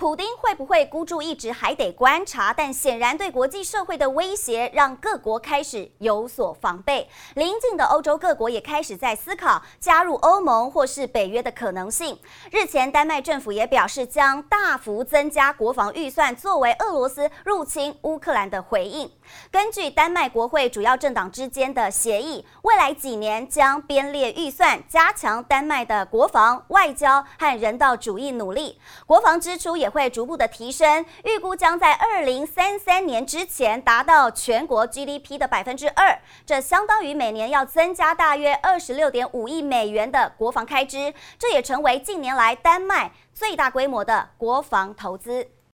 普丁会不会孤注一掷还得观察，但显然对国际社会的威胁让各国开始有所防备。邻近的欧洲各国也开始在思考加入欧盟或是北约的可能性。日前，丹麦政府也表示将大幅增加国防预算，作为俄罗斯入侵乌克兰的回应。根据丹麦国会主要政党之间的协议，未来几年将编列预算，加强丹麦的国防、外交和人道主义努力。国防支出也会逐步的提升，预估将在二零三三年之前达到全国 GDP 的百分之二，这相当于每年要增加大约二十六点五亿美元的国防开支，这也成为近年来丹麦最大规模的国防投资。